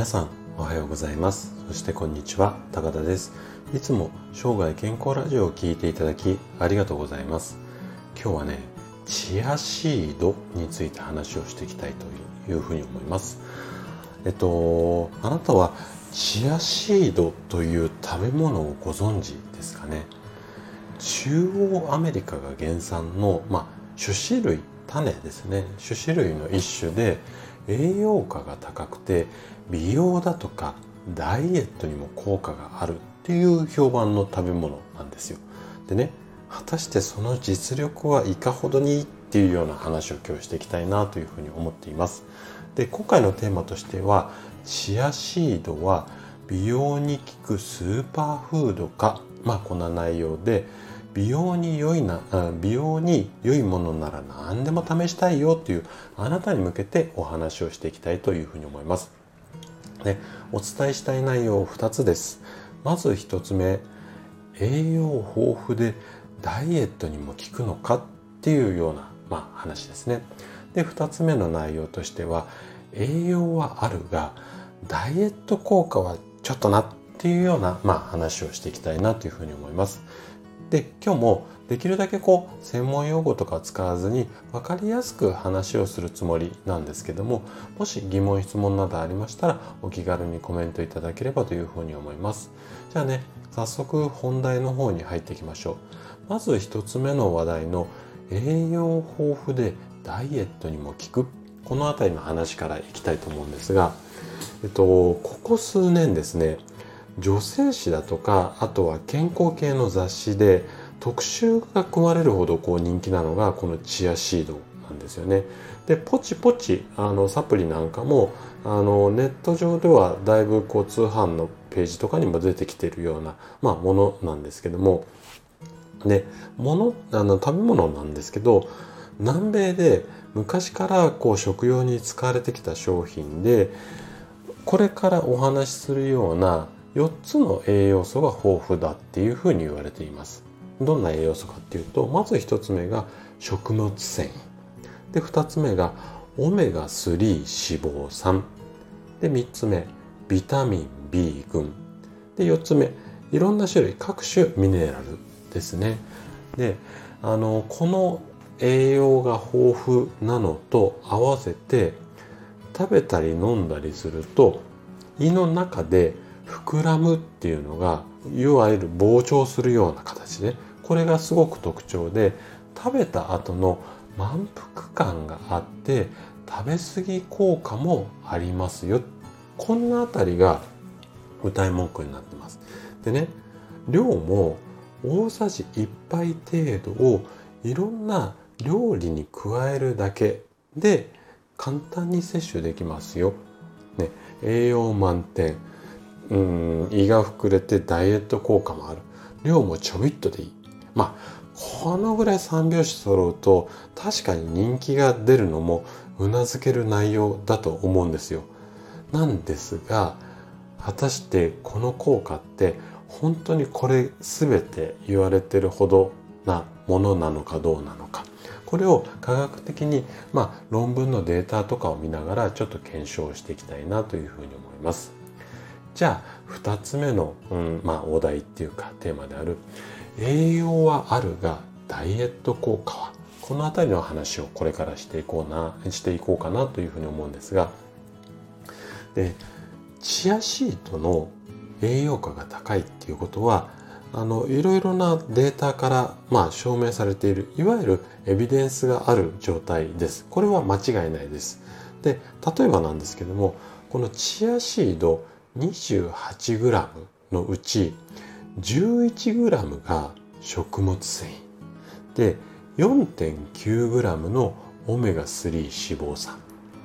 皆さんおはようございます。そしてこんにちは高田です。いつも生涯健康ラジオを聴いていただきありがとうございます。今日はねチアシードについて話をしていきたいというふうに思います。えっとあなたはチアシードという食べ物をご存知ですかね？中央アメリカが原産の、まあ、種子類種ですね。種子類の一種で栄養価が高くて美容だとかダイエットにも効果があるっていう評判の食べ物なんですよ。でね果たしてその実力はいかほどにいいっていうような話を今日していきたいなというふうに思っています。で今回のテーマとしてはチアシードは美容に効くスーパーフードかまあこんな内容で美容に良いな美容に良いものなら何でも試したいよっていうあなたに向けてお話をしていきたいというふうに思います。でお伝えしたい内容2つです。まず1つ目栄養豊富でダイエットにも効くのかっていうような、まあ、話ですね。で2つ目の内容としては栄養はあるがダイエット効果はちょっとなっていうような、まあ、話をしていきたいなというふうに思います。で今日もできるだけこう専門用語とか使わずに分かりやすく話をするつもりなんですけどももし疑問質問などありましたらお気軽にコメントいただければというふうに思います。じゃあね早速本題の方に入っていきましょう。まず1つ目の話題の栄養豊富でダイエットにも効く。この辺りの話からいきたいと思うんですが、えっと、ここ数年ですね女性誌だとかあとは健康系の雑誌で特集が組まれるほどこう人気なのがこのチアシードなんですよね。でポチポチあのサプリなんかもあのネット上ではだいぶこう通販のページとかにも出てきてるような、まあ、ものなんですけどもでものあの食べ物なんですけど南米で昔からこう食用に使われてきた商品でこれからお話しするような4つの栄養素が豊富だっていうふうに言われています。どんな栄養素かっていうとまず1つ目が食物繊維。で2つ目がオメガ3脂肪酸。で3つ目ビタミン B 群。で4つ目いろんな種類各種ミネラルですね。であのこの栄養が豊富なのと合わせて食べたり飲んだりすると胃の中で膨らむっていうのがいわゆる膨張するような形でこれがすごく特徴で食べた後の満腹感があって食べ過ぎ効果もありますよ。こんなあたりが歌い文句になってます。でね量も大さじ1杯程度をいろんな料理に加えるだけで簡単に摂取できますよ、ね、栄養満点うん胃が膨れてダイエット効果もある。量もちょびっとでいい。まあこのぐらい3拍子揃うと確かに人気が出るのもうなずける内容だと思うんですよ。なんですが果たしてこの効果って本当にこれ全て言われてるほどなものなのかどうなのか。これを科学的に、まあ、論文のデータとかを見ながらちょっと検証していきたいなというふうに思います。じゃあ2つ目の、うんまあ、お題っていうかテーマである栄養はあるがダイエット効果はこの辺りの話をこれからしていこうなしていこうかなというふうに思うんですがでチアシートの栄養価が高いっていうことはあのいろいろなデータから、まあ、証明されているいわゆるエビデンスがある状態です。これは間違いないです。で例えばなんですけどもこのチアシード 28g のうち 11g が食物繊維。で 4.9g のオメガ3脂肪酸。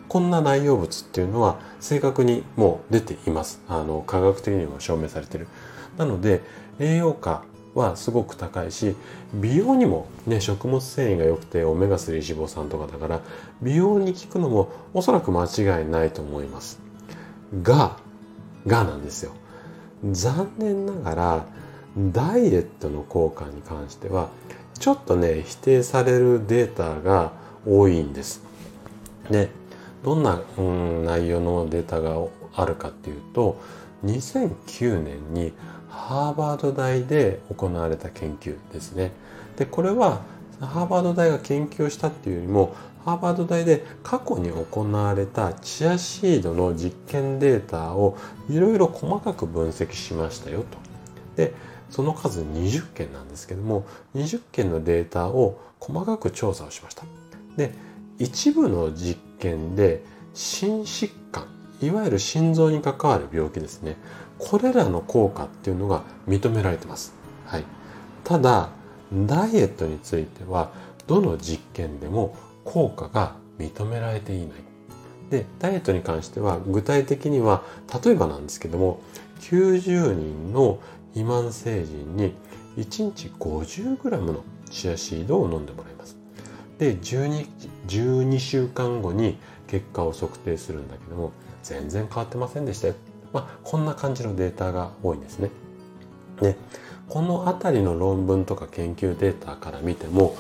こんな内容物っていうのは正確にもう出ています。あの科学的にも証明されてる。なので栄養価はすごく高いし美容にもね食物繊維が良くてオメガ3脂肪酸とかだから美容に効くのもおそらく間違いないと思います。ががなんですよ残念ながらダイエットの効果に関してはちょっとね否定されるデータが多いんです。でどんな、うん、内容のデータがあるかっていうと2009年にハーバード大で行われた研究ですね。でこれはハーバード大が研究をしたっていうよりもハーバード大で過去に行われたチアシードの実験データをいろいろ細かく分析しましたよと。でその数20件なんですけども20件のデータを細かく調査をしました。で一部の実験で心疾患いわゆる心臓に関わる病気ですねこれらの効果っていうのが認められてます。はい、ただダイエットについてはどの実験でも効果が認められていない。でダイエットに関しては具体的には例えばなんですけども90人の肥満成人に1日 50g のチアシードを飲んでもらいます。で 12, 12週間後に結果を測定するんだけども全然変わってませんでしたよ。まあ、こんな感じのデータが多いんですね。でこの辺りの論文とか研究データから見ても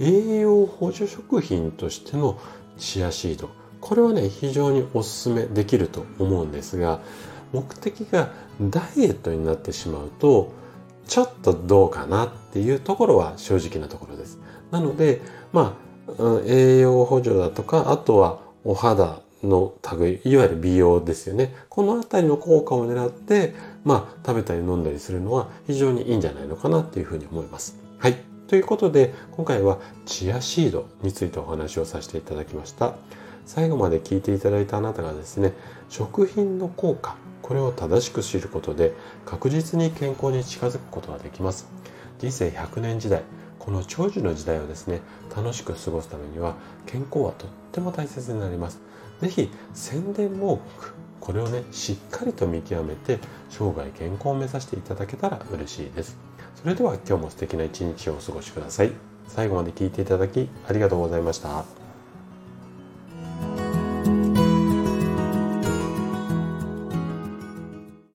栄養補助食品としてのチアシードこれはね非常におすすめできると思うんですが目的がダイエットになってしまうとちょっとどうかなっていうところは正直なところです。なのでまあ栄養補助だとかあとはお肌の類いわゆる美容ですよねこの辺りの効果を狙ってまあ食べたり飲んだりするのは非常にいいんじゃないのかなっていうふうに思います。はいということで今回はチアシードについてお話をさせていただきました。最後まで聞いていただいたあなたがですね食品の効果これを正しく知ることで確実に健康に近づくことができます人生100年時代この長寿の時代をですね楽しく過ごすためには健康はとっても大切になります是非宣伝もこれをねしっかりと見極めて生涯健康を目指していただけたら嬉しいですそれでは今日も素敵な一日をお過ごしください最後まで聞いていただきありがとうございました。